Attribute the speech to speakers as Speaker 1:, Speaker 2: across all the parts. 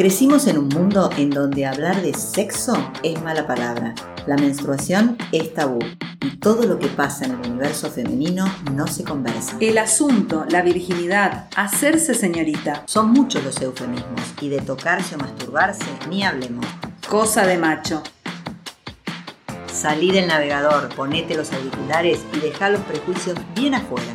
Speaker 1: Crecimos en un mundo en donde hablar de sexo es mala palabra, la menstruación es tabú y todo lo que pasa en el universo femenino no se conversa.
Speaker 2: El asunto, la virginidad, hacerse señorita.
Speaker 1: Son muchos los eufemismos y de tocarse o masturbarse ni hablemos.
Speaker 2: Cosa de macho.
Speaker 1: Salí del navegador, ponete los auriculares y deja los prejuicios bien afuera.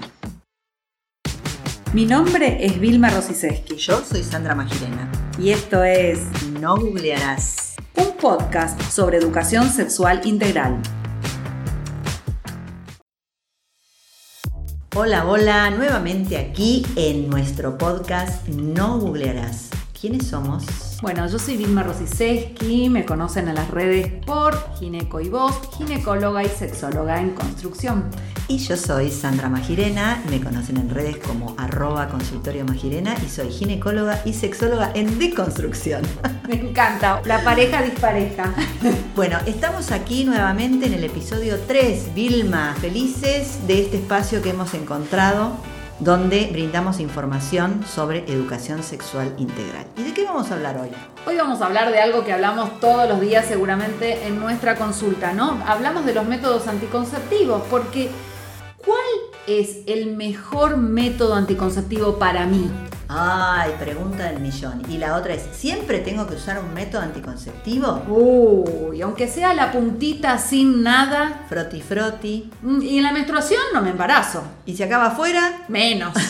Speaker 2: Mi nombre es Vilma Rosiseski
Speaker 1: Yo soy Sandra Magirena.
Speaker 2: Y esto es
Speaker 1: No googlearás.
Speaker 2: un podcast sobre educación sexual integral.
Speaker 1: Hola, hola, nuevamente aquí en nuestro podcast No googlearás. ¿Quiénes somos?
Speaker 2: Bueno, yo soy Vilma Rosiseski, me conocen en las redes por Gineco y Voz, ginecóloga y sexóloga en construcción.
Speaker 1: Y yo soy Sandra Magirena, me conocen en redes como arroba consultorio Magirena y soy ginecóloga y sexóloga en deconstrucción.
Speaker 2: Me encanta, la pareja dispareja.
Speaker 1: Bueno, estamos aquí nuevamente en el episodio 3, Vilma, felices de este espacio que hemos encontrado donde brindamos información sobre educación sexual integral. ¿Y de qué vamos a hablar hoy?
Speaker 2: Hoy vamos a hablar de algo que hablamos todos los días seguramente en nuestra consulta, ¿no? Hablamos de los métodos anticonceptivos, porque ¿cuál es el mejor método anticonceptivo para mí?
Speaker 1: Ay, pregunta del millón. Y la otra es, ¿siempre tengo que usar un método anticonceptivo?
Speaker 2: Uy, aunque sea la puntita sin nada,
Speaker 1: Froti froti.
Speaker 2: mm, y en la menstruación no me embarazo.
Speaker 1: ¿Y si acaba afuera?
Speaker 2: Menos.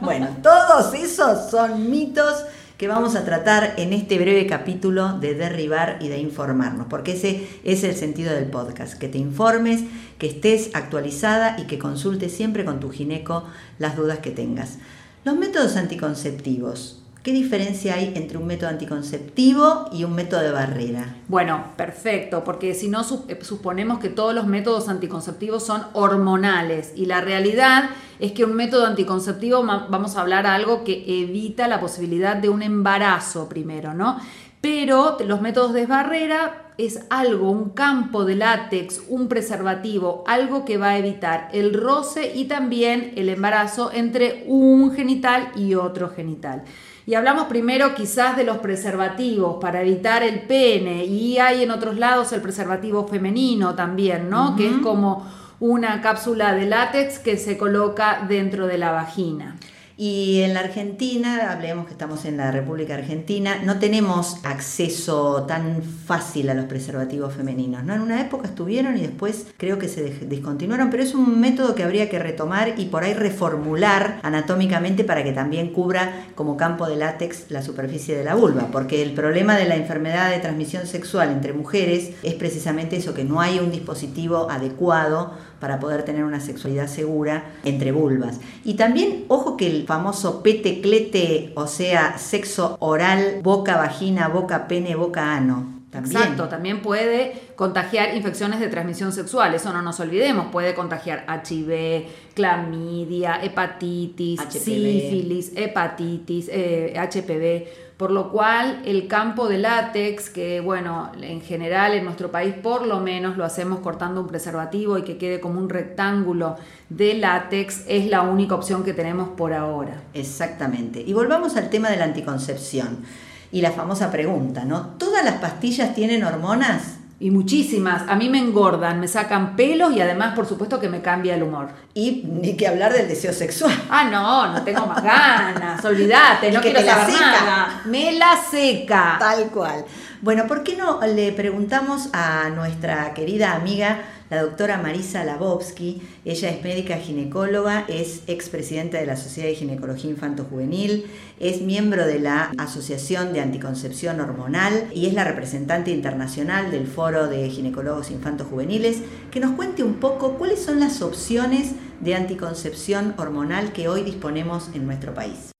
Speaker 1: Bueno, todos esos son mitos que vamos a tratar en este breve capítulo de derribar y de informarnos, porque ese es el sentido del podcast, que te informes, que estés actualizada y que consultes siempre con tu gineco las dudas que tengas. Los métodos anticonceptivos, ¿qué diferencia hay entre un método anticonceptivo y un método de barrera?
Speaker 2: Bueno, perfecto, porque si no eh, suponemos que todos los métodos anticonceptivos son hormonales y la realidad es que un método anticonceptivo, vamos a hablar algo que evita la posibilidad de un embarazo primero, ¿no? Pero los métodos de barrera es algo, un campo de látex, un preservativo, algo que va a evitar el roce y también el embarazo entre un genital y otro genital. Y hablamos primero quizás de los preservativos para evitar el pene y hay en otros lados el preservativo femenino también, ¿no? Que es como una cápsula de látex que se coloca dentro de la vagina.
Speaker 1: Y en la Argentina, hablemos que estamos en la República Argentina, no tenemos acceso tan fácil a los preservativos femeninos. ¿no? En una época estuvieron y después creo que se descontinuaron, pero es un método que habría que retomar y por ahí reformular anatómicamente para que también cubra como campo de látex la superficie de la vulva, porque el problema de la enfermedad de transmisión sexual entre mujeres es precisamente eso, que no hay un dispositivo adecuado para poder tener una sexualidad segura entre vulvas. Y también, ojo que el famoso pete-clete, o sea, sexo oral, boca, vagina, boca, pene, boca, ano. También.
Speaker 2: Exacto, también puede contagiar infecciones de transmisión sexual, eso no nos olvidemos, puede contagiar HIV, clamidia, hepatitis,
Speaker 1: HPV.
Speaker 2: sífilis, hepatitis, eh, HPV, por lo cual el campo de látex, que bueno, en general en nuestro país por lo menos lo hacemos cortando un preservativo y que quede como un rectángulo de látex, es la única opción que tenemos por ahora.
Speaker 1: Exactamente. Y volvamos al tema de la anticoncepción. Y la famosa pregunta, ¿no? ¿Todas las pastillas tienen hormonas?
Speaker 2: Y muchísimas, a mí me engordan, me sacan pelos y además por supuesto que me cambia el humor.
Speaker 1: Y ni que hablar del deseo sexual.
Speaker 2: Ah, no, no tengo más ganas, olvídate, no
Speaker 1: que
Speaker 2: quiero saber
Speaker 1: seca.
Speaker 2: nada. Me la seca.
Speaker 1: Tal cual. Bueno, ¿por qué no le preguntamos a nuestra querida amiga, la doctora Marisa Labovsky? Ella es médica ginecóloga, es expresidenta de la Sociedad de Ginecología Infanto-Juvenil, es miembro de la Asociación de Anticoncepción Hormonal y es la representante internacional del Foro de Ginecólogos Infanto-Juveniles. Que nos cuente un poco cuáles son las opciones de anticoncepción hormonal que hoy disponemos en nuestro país.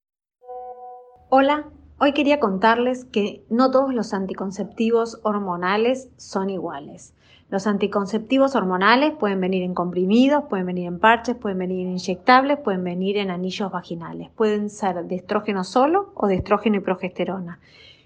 Speaker 3: Hola, hoy quería contarles que no todos los anticonceptivos hormonales son iguales. Los anticonceptivos hormonales pueden venir en comprimidos, pueden venir en parches, pueden venir en inyectables, pueden venir en anillos vaginales. Pueden ser de estrógeno solo o de estrógeno y progesterona.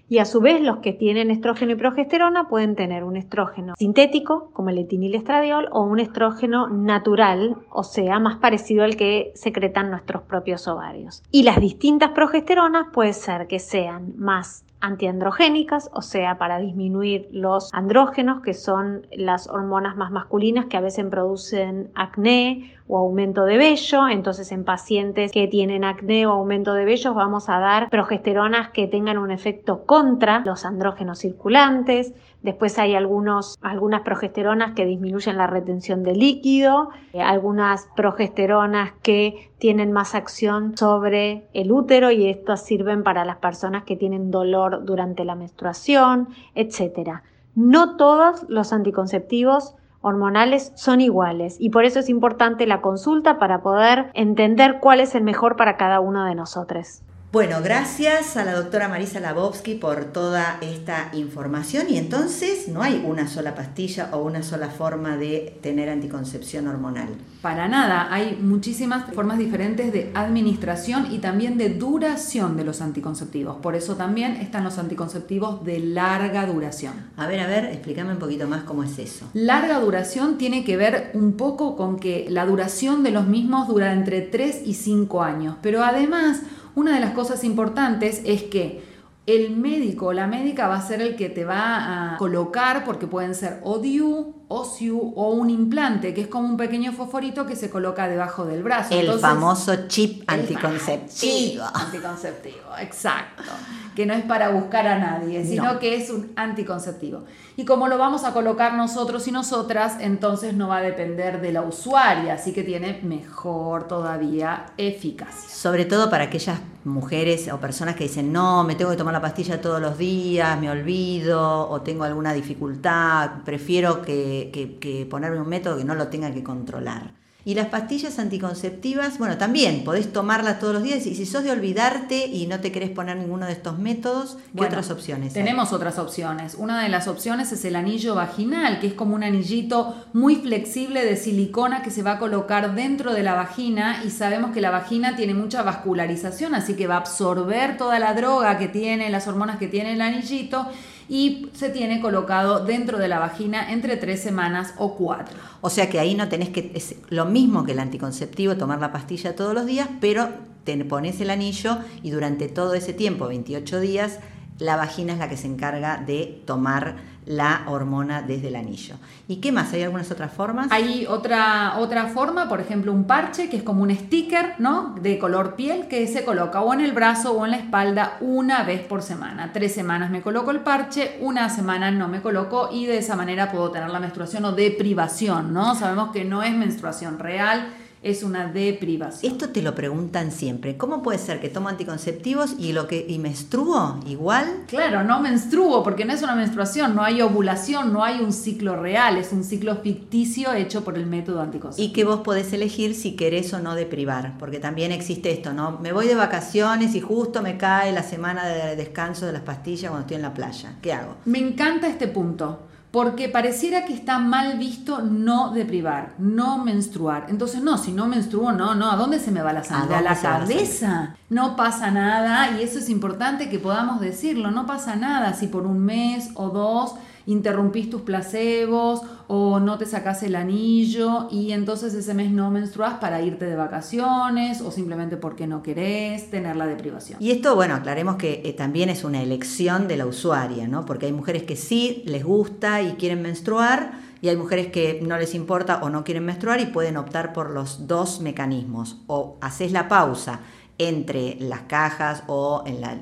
Speaker 3: Y a su vez los que tienen estrógeno y progesterona pueden tener un estrógeno sintético, como el etinilestradiol, o un estrógeno natural, o sea, más parecido al que secretan nuestros propios ovarios. Y las distintas progesteronas puede ser que sean más antiandrogénicas, o sea, para disminuir los andrógenos, que son las hormonas más masculinas que a veces producen acné o aumento de vello. Entonces, en pacientes que tienen acné o aumento de vello, vamos a dar progesteronas que tengan un efecto contra los andrógenos circulantes. Después hay algunos, algunas progesteronas que disminuyen la retención de líquido, eh, algunas progesteronas que tienen más acción sobre el útero y estas sirven para las personas que tienen dolor durante la menstruación, etc. No todos los anticonceptivos hormonales son iguales y por eso es importante la consulta para poder entender cuál es el mejor para cada uno de nosotros.
Speaker 1: Bueno, gracias a la doctora Marisa Labovsky por toda esta información y entonces no hay una sola pastilla o una sola forma de tener anticoncepción hormonal.
Speaker 2: Para nada, hay muchísimas formas diferentes de administración y también de duración de los anticonceptivos. Por eso también están los anticonceptivos de larga duración.
Speaker 1: A ver, a ver, explícame un poquito más cómo es eso.
Speaker 2: Larga duración tiene que ver un poco con que la duración de los mismos dura entre 3 y 5 años, pero además una de las cosas importantes es que el médico o la médica va a ser el que te va a colocar, porque pueden ser o DIU, o SIU o un implante, que es como un pequeño fosforito que se coloca debajo del brazo.
Speaker 1: El famoso chip anticonceptivo.
Speaker 2: anticonceptivo, exacto. Que no es para buscar a nadie, sino que es un anticonceptivo. Y como lo vamos a colocar nosotros y nosotras, entonces no va a depender de la usuaria, así que tiene mejor todavía eficacia.
Speaker 1: Sobre todo para aquellas mujeres o personas que dicen, no, me tengo que tomar la pastilla todos los días, me olvido o tengo alguna dificultad, prefiero que, que, ponerme un método que no lo tenga que controlar. Y las pastillas anticonceptivas, bueno, también podés tomarlas todos los días y si sos de olvidarte y no te querés poner ninguno de estos métodos, ¿qué otras opciones?
Speaker 2: Tenemos otras opciones. Una de las opciones es el anillo vaginal, que es como un anillito muy flexible de silicona que se va a colocar dentro de la vagina y sabemos que la vagina tiene mucha vascularización, así que va a absorber toda la droga que tiene, las hormonas que tiene el anillito y se tiene colocado dentro de la vagina entre tres semanas o cuatro.
Speaker 1: O sea que ahí no tenés que, es lo mismo que el anticonceptivo, tomar la pastilla todos los días, pero te pones el anillo y durante todo ese tiempo, 28 días, la vagina es la que se encarga de tomar la hormona desde el anillo. ¿Y qué más? ¿Hay algunas otras formas?
Speaker 2: Hay otra, otra forma, por ejemplo, un parche que es como un sticker, ¿no? De color piel que se coloca o en el brazo o en la espalda una vez por semana. Tres semanas me coloco el parche, una semana no me coloco y de esa manera puedo tener la menstruación o deprivación, ¿no? Sabemos que no es menstruación real es una deprivación.
Speaker 1: Esto te lo preguntan siempre. ¿Cómo puede ser que tomo anticonceptivos y lo que y menstruo igual?
Speaker 2: Claro, no menstruo porque no es una menstruación, no hay ovulación, no hay un ciclo real, es un ciclo ficticio hecho por el método anticonceptivo.
Speaker 1: Y que vos podés elegir si querés o no deprivar, porque también existe esto, ¿no? Me voy de vacaciones y justo me cae la semana de descanso de las pastillas cuando estoy en la playa. ¿Qué hago?
Speaker 2: Me encanta este punto porque pareciera que está mal visto no deprivar, no menstruar. Entonces, no, si no menstruo, no, no, ¿a dónde se me va la sangre? ¿A, la cabeza? no pasa nada y eso es importante que podamos decirlo, no pasa nada si por un mes o dos interrumpís tus placebos o no te sacas el anillo y entonces ese mes no menstruas para irte de vacaciones o simplemente porque no querés tener la deprivación.
Speaker 1: Y esto, bueno, aclaremos que eh, también es una elección de la usuaria, ¿no? Porque hay mujeres que sí les gusta y quieren menstruar y hay mujeres que no les importa o no quieren menstruar y pueden optar por los dos mecanismos. O haces la pausa entre las cajas o en la,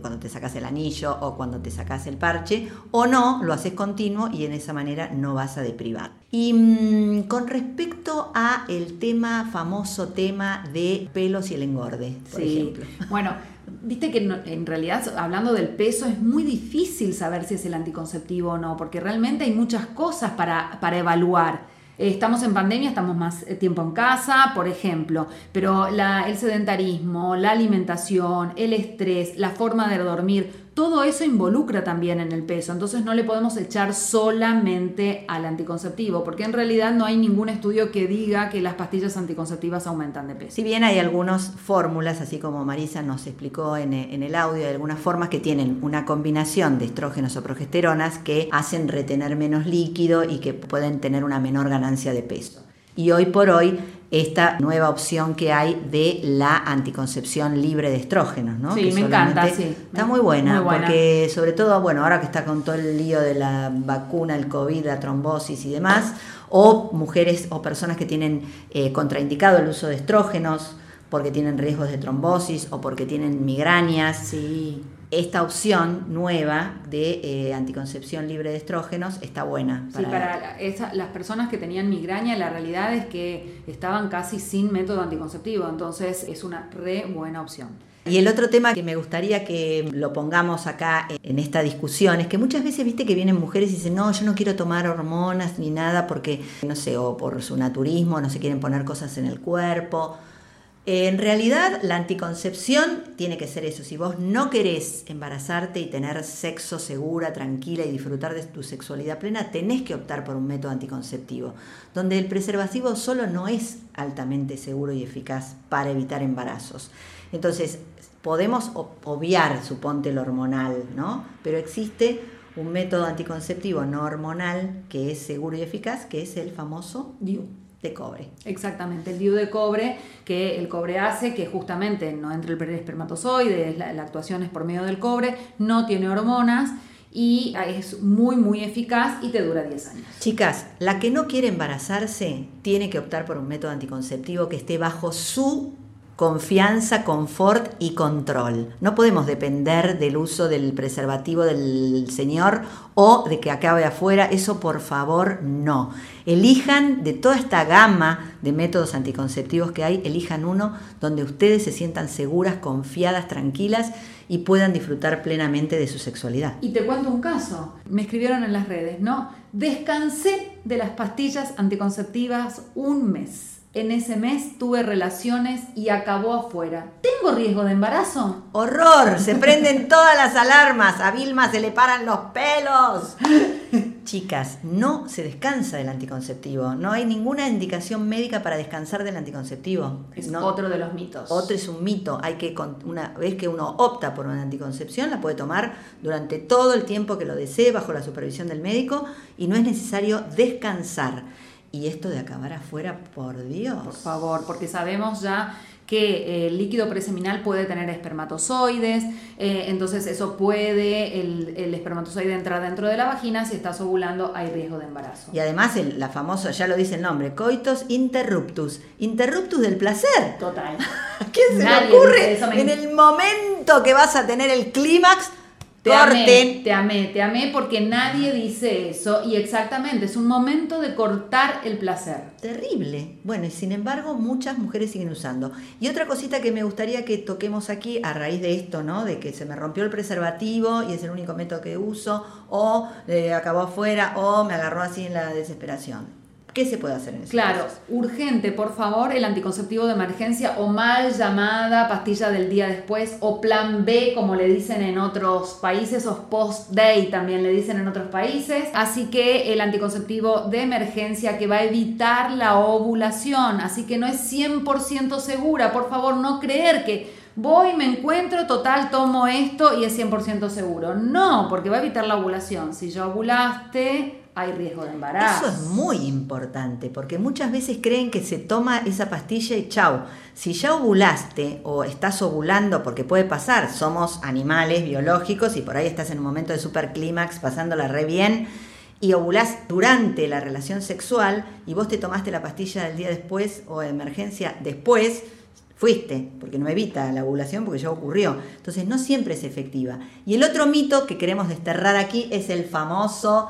Speaker 1: cuando te sacas el anillo o cuando te sacas el parche, o no, lo haces continuo y en esa manera no vas a deprivar. Y mm, con respecto a el tema, famoso tema de pelos y el engorde, por ejemplo.
Speaker 2: Bueno, viste que en realidad hablando del peso es muy difícil saber si es el anticonceptivo o no, porque realmente hay muchas cosas para, para evaluar estamos en pandemia, estamos más eh, tiempo en casa, por ejemplo, pero el sedentarismo, la alimentación, el estrés, la forma de dormir, todo eso involucra también en el peso, entonces no le podemos echar solamente al anticonceptivo, porque en realidad no hay ningún estudio que diga que las pastillas anticonceptivas aumentan de peso.
Speaker 1: Si bien hay algunas fórmulas, así como Marisa nos explicó en, en el audio, hay algunas formas que tienen una combinación de estrógenos o progesteronas que hacen retener menos líquido y que pueden tener una menor ganancia de peso. Y hoy por hoy esta nueva opción que hay de la anticoncepción libre de estrógenos, ¿no?
Speaker 2: Sí,
Speaker 1: Que
Speaker 2: me encanta, sí.
Speaker 1: Está muy buena,
Speaker 2: Muy buena.
Speaker 1: porque sobre todo, bueno, ahora que está con todo el lío de la vacuna, el COVID, la trombosis y demás, o mujeres o personas que tienen eh, contraindicado el uso de estrógenos porque tienen riesgos de trombosis o porque tienen migrañas.
Speaker 2: Sí.
Speaker 1: Esta opción nueva de eh, anticoncepción libre de estrógenos está buena.
Speaker 2: Sí, para esa- las personas que tenían migraña, la realidad es que estaban casi sin método anticonceptivo, entonces es una re buena opción.
Speaker 1: Y el otro tema que me gustaría que lo pongamos acá en esta discusión es que muchas veces viste que vienen mujeres y dicen, no, yo no quiero tomar hormonas ni nada porque, no sé, o por su naturismo, no se quieren poner cosas en el cuerpo. En realidad, la anticoncepción tiene que ser eso. Si vos no querés embarazarte y tener sexo segura, tranquila y disfrutar de tu sexualidad plena, tenés que optar por un método anticonceptivo, donde el preservativo solo no es altamente seguro y eficaz para evitar embarazos. Entonces, podemos obviar, suponte, lo hormonal, ¿no? Pero existe un método anticonceptivo no hormonal que es seguro y eficaz, que es el famoso DIU de cobre.
Speaker 2: Exactamente, el DIU de cobre que el cobre hace, que justamente no entra el espermatozoide, es la, la actuación es por medio del cobre, no tiene hormonas y es muy, muy eficaz y te dura 10 años.
Speaker 1: Chicas, la que no quiere embarazarse tiene que optar por un método anticonceptivo que esté bajo su confianza, confort y control. No podemos depender del uso del preservativo del señor o de que acabe afuera. Eso por favor no. Elijan de toda esta gama de métodos anticonceptivos que hay, elijan uno donde ustedes se sientan seguras, confiadas, tranquilas y puedan disfrutar plenamente de su sexualidad.
Speaker 2: Y te cuento un caso. Me escribieron en las redes, ¿no? Descansé de las pastillas anticonceptivas un mes. En ese mes tuve relaciones y acabó afuera. ¿Tengo riesgo de embarazo?
Speaker 1: ¡Horror! Se prenden todas las alarmas. A Vilma se le paran los pelos. Chicas, no se descansa del anticonceptivo. No hay ninguna indicación médica para descansar del anticonceptivo.
Speaker 2: Es
Speaker 1: No.
Speaker 2: otro de los mitos.
Speaker 1: Otro es un mito. Hay que una vez que uno opta por una anticoncepción, la puede tomar durante todo el tiempo que lo desee bajo la supervisión del médico y no es necesario descansar. Y esto de acabar afuera, por Dios.
Speaker 2: Por favor, porque sabemos ya que eh, el líquido preseminal puede tener espermatozoides, eh, entonces eso puede, el, el espermatozoide entrar dentro de la vagina, si estás ovulando hay riesgo de embarazo.
Speaker 1: Y además el, la famosa, ya lo dice el nombre, coitus interruptus. Interruptus del placer.
Speaker 2: Total.
Speaker 1: ¿A quién se
Speaker 2: Nadie
Speaker 1: le ocurre en el momento que vas a tener el clímax?
Speaker 2: Te amé,
Speaker 1: Corten.
Speaker 2: te amé, te amé porque nadie dice eso y exactamente, es un momento de cortar el placer.
Speaker 1: Terrible. Bueno, y sin embargo, muchas mujeres siguen usando. Y otra cosita que me gustaría que toquemos aquí a raíz de esto, ¿no? De que se me rompió el preservativo y es el único método que uso, o eh, acabó afuera, o me agarró así en la desesperación. ¿Qué se puede hacer en eso?
Speaker 2: Claro, urgente, por favor, el anticonceptivo de emergencia o mal llamada pastilla del día después o plan B, como le dicen en otros países, o post-day también le dicen en otros países. Así que el anticonceptivo de emergencia que va a evitar la ovulación, así que no es 100% segura, por favor, no creer que voy, me encuentro, total, tomo esto y es 100% seguro. No, porque va a evitar la ovulación. Si ya ovulaste, hay riesgo de embarazo.
Speaker 1: Eso es muy importante, porque muchas veces creen que se toma esa pastilla y chau. Si ya ovulaste o estás ovulando, porque puede pasar, somos animales biológicos y por ahí estás en un momento de superclímax pasándola re bien y ovulás durante la relación sexual y vos te tomaste la pastilla del día después o de emergencia después, fuiste, porque no evita la ovulación porque ya ocurrió. Entonces no siempre es efectiva. Y el otro mito que queremos desterrar aquí es el famoso,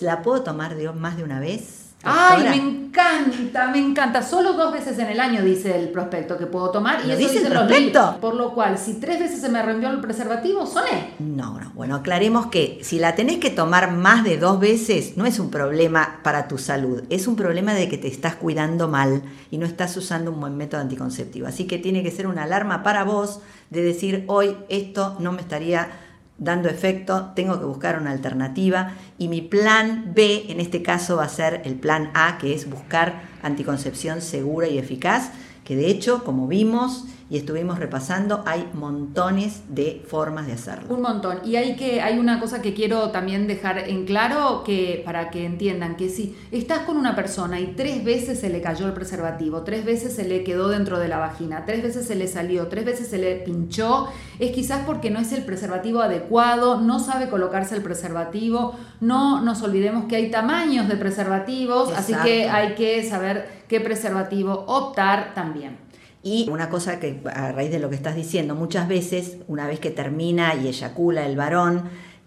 Speaker 1: ¿la puedo tomar de más de una vez?
Speaker 2: Ay, me encanta, me encanta. Solo dos veces en el año dice el prospecto que puedo tomar y
Speaker 1: ¿Lo
Speaker 2: eso
Speaker 1: dice el
Speaker 2: los
Speaker 1: prospecto?
Speaker 2: libros. Por lo cual, si tres veces se me rompió el preservativo, soné.
Speaker 1: No, no, bueno, aclaremos que si la tenés que tomar más de dos veces, no es un problema para tu salud, es un problema de que te estás cuidando mal y no estás usando un buen método anticonceptivo. Así que tiene que ser una alarma para vos de decir, hoy esto no me estaría dando efecto, tengo que buscar una alternativa y mi plan B en este caso va a ser el plan A, que es buscar anticoncepción segura y eficaz que de hecho, como vimos y estuvimos repasando, hay montones de formas de hacerlo.
Speaker 2: Un montón. Y hay que hay una cosa que quiero también dejar en claro que para que entiendan que si estás con una persona y tres veces se le cayó el preservativo, tres veces se le quedó dentro de la vagina, tres veces se le salió, tres veces se le pinchó, es quizás porque no es el preservativo adecuado, no sabe colocarse el preservativo, no nos olvidemos que hay tamaños de preservativos, así que hay que saber qué preservativo optar también.
Speaker 1: Y una cosa que a raíz de lo que estás diciendo, muchas veces una vez que termina y eyacula el varón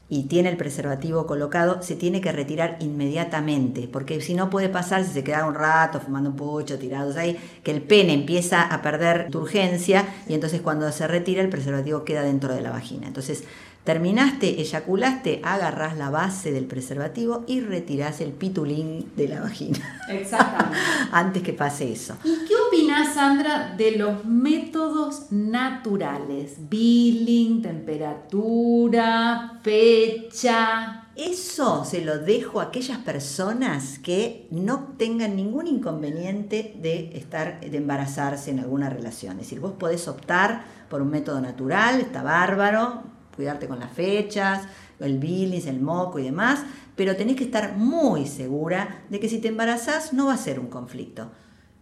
Speaker 1: y tiene el preservativo colocado, se tiene que retirar inmediatamente, porque si no puede pasar, si se queda un rato fumando un pucho, tirados ahí, que el pene empieza a perder turgencia y entonces cuando se retira el preservativo queda dentro de la vagina. Entonces Terminaste, eyaculaste, agarrás la base del preservativo y retirás el pitulín de la vagina.
Speaker 2: Exactamente.
Speaker 1: Antes que pase eso.
Speaker 2: ¿Y qué opinás, Sandra, de los métodos naturales? Billing, temperatura, fecha.
Speaker 1: Eso se lo dejo a aquellas personas que no tengan ningún inconveniente de estar, de embarazarse en alguna relación. Es decir, vos podés optar por un método natural, está bárbaro, cuidarte con las fechas, el bilis, el moco y demás, pero tenés que estar muy segura de que si te embarazás no va a ser un conflicto,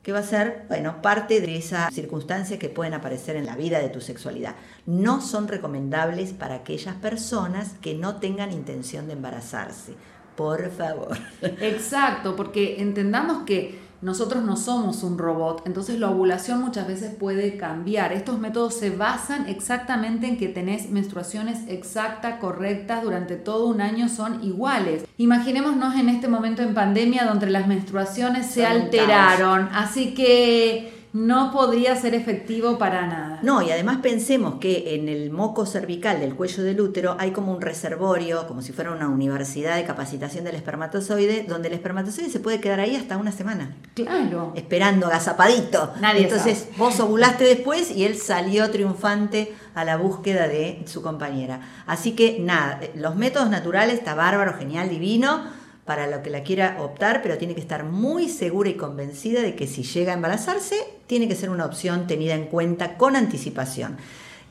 Speaker 1: que va a ser, bueno, parte de esas circunstancias que pueden aparecer en la vida de tu sexualidad. No son recomendables para aquellas personas que no tengan intención de embarazarse. Por favor.
Speaker 2: Exacto, porque entendamos que nosotros no somos un robot, entonces la ovulación muchas veces puede cambiar. Estos métodos se basan exactamente en que tenés menstruaciones exactas, correctas, durante todo un año son iguales. Imaginémonos en este momento en pandemia donde las menstruaciones se alteraron, así que no podría ser efectivo para nada.
Speaker 1: No, y además pensemos que en el moco cervical del cuello del útero hay como un reservorio, como si fuera una universidad de capacitación del espermatozoide, donde el espermatozoide se puede quedar ahí hasta una semana.
Speaker 2: Claro.
Speaker 1: Esperando, agazapadito.
Speaker 2: Nadie
Speaker 1: Entonces vos ovulaste después y él salió triunfante a la búsqueda de su compañera. Así que nada, los métodos naturales está bárbaro, genial, divino para lo que la quiera optar, pero tiene que estar muy segura y convencida de que si llega a embarazarse, tiene que ser una opción tenida en cuenta con anticipación.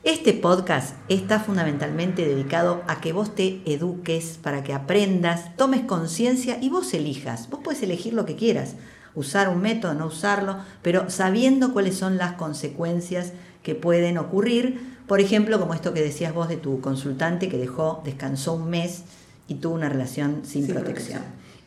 Speaker 1: Este podcast está fundamentalmente dedicado a que vos te eduques, para que aprendas, tomes conciencia y vos elijas. Vos puedes elegir lo que quieras, usar un método, no usarlo, pero sabiendo cuáles son las consecuencias que pueden ocurrir. Por ejemplo, como esto que decías vos de tu consultante que dejó, descansó un mes y tuvo una relación sin, protección.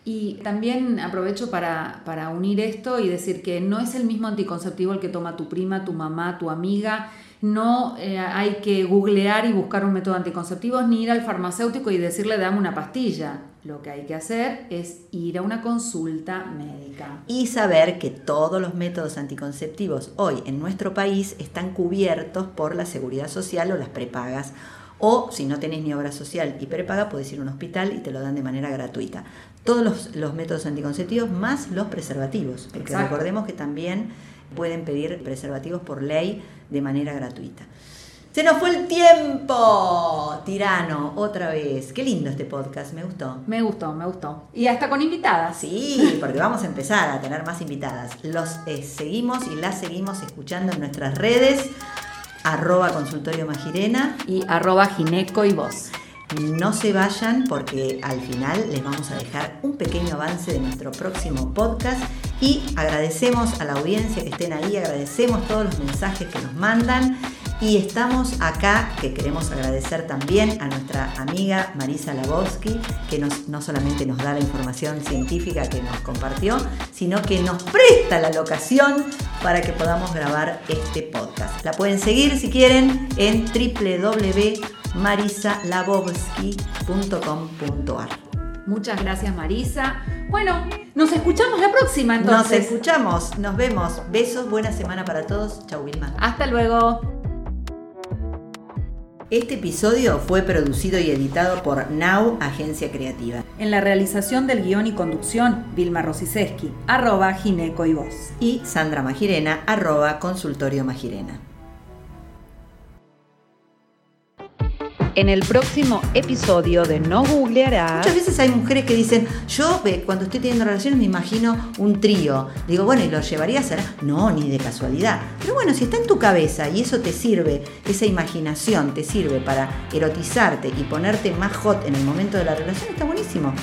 Speaker 2: Y también aprovecho para, para, unir esto y decir que no es el mismo anticonceptivo el que toma tu prima, tu mamá, tu amiga. No eh, hay que googlear y buscar un método anticonceptivo ni ir al farmacéutico y decirle dame una pastilla. Lo que hay que hacer es ir a una consulta médica.
Speaker 1: Y saber que todos los métodos anticonceptivos hoy en nuestro país están cubiertos por la seguridad social o las prepagas o si no tenés ni obra social y prepaga, podés ir a un hospital y te lo dan de manera gratuita. Todos los, métodos anticonceptivos más los preservativos, porque recordemos que también pueden pedir preservativos por ley de manera gratuita. Se nos fue el tiempo, tirano, otra vez. Qué lindo este podcast, me gustó.
Speaker 2: Me gustó, me gustó. Y hasta con invitadas.
Speaker 1: Sí, porque vamos a empezar a tener más invitadas. Los eh, seguimos y las seguimos escuchando en nuestras redes arroba consultorio magirena.
Speaker 2: Y arroba gineco y voz.
Speaker 1: No se vayan porque al final les vamos a dejar un pequeño avance de nuestro próximo podcast. Y agradecemos a la audiencia que estén ahí, agradecemos todos los mensajes que nos mandan y estamos acá, que queremos agradecer también a nuestra amiga Marisa Labowski, que nos, no solamente nos da la información científica que nos compartió, sino que nos presta la locación para que podamos grabar este podcast. La pueden seguir si quieren en www.marisalabowski.com.ar.
Speaker 2: Muchas gracias Marisa. Bueno, nos escuchamos la próxima entonces.
Speaker 1: Nos escuchamos, nos vemos. Besos, buena semana para todos. Chau Vilma.
Speaker 2: Hasta luego.
Speaker 1: Este episodio fue producido y editado por Now Agencia Creativa.
Speaker 2: En la realización del guion y conducción, Vilma Rosiseski, arroba gineco y voz.
Speaker 1: Y Sandra Magirena, arroba consultorio magirena.
Speaker 2: En el próximo episodio de No Googlearás.
Speaker 1: Muchas veces hay mujeres que dicen, yo cuando estoy teniendo relaciones me imagino un trío. Digo, bueno, ¿y lo llevarías a...? No, ni de casualidad. Pero bueno, si está en tu cabeza y eso te sirve, esa imaginación te sirve para erotizarte y ponerte más hot en el momento de la relación, está buenísimo.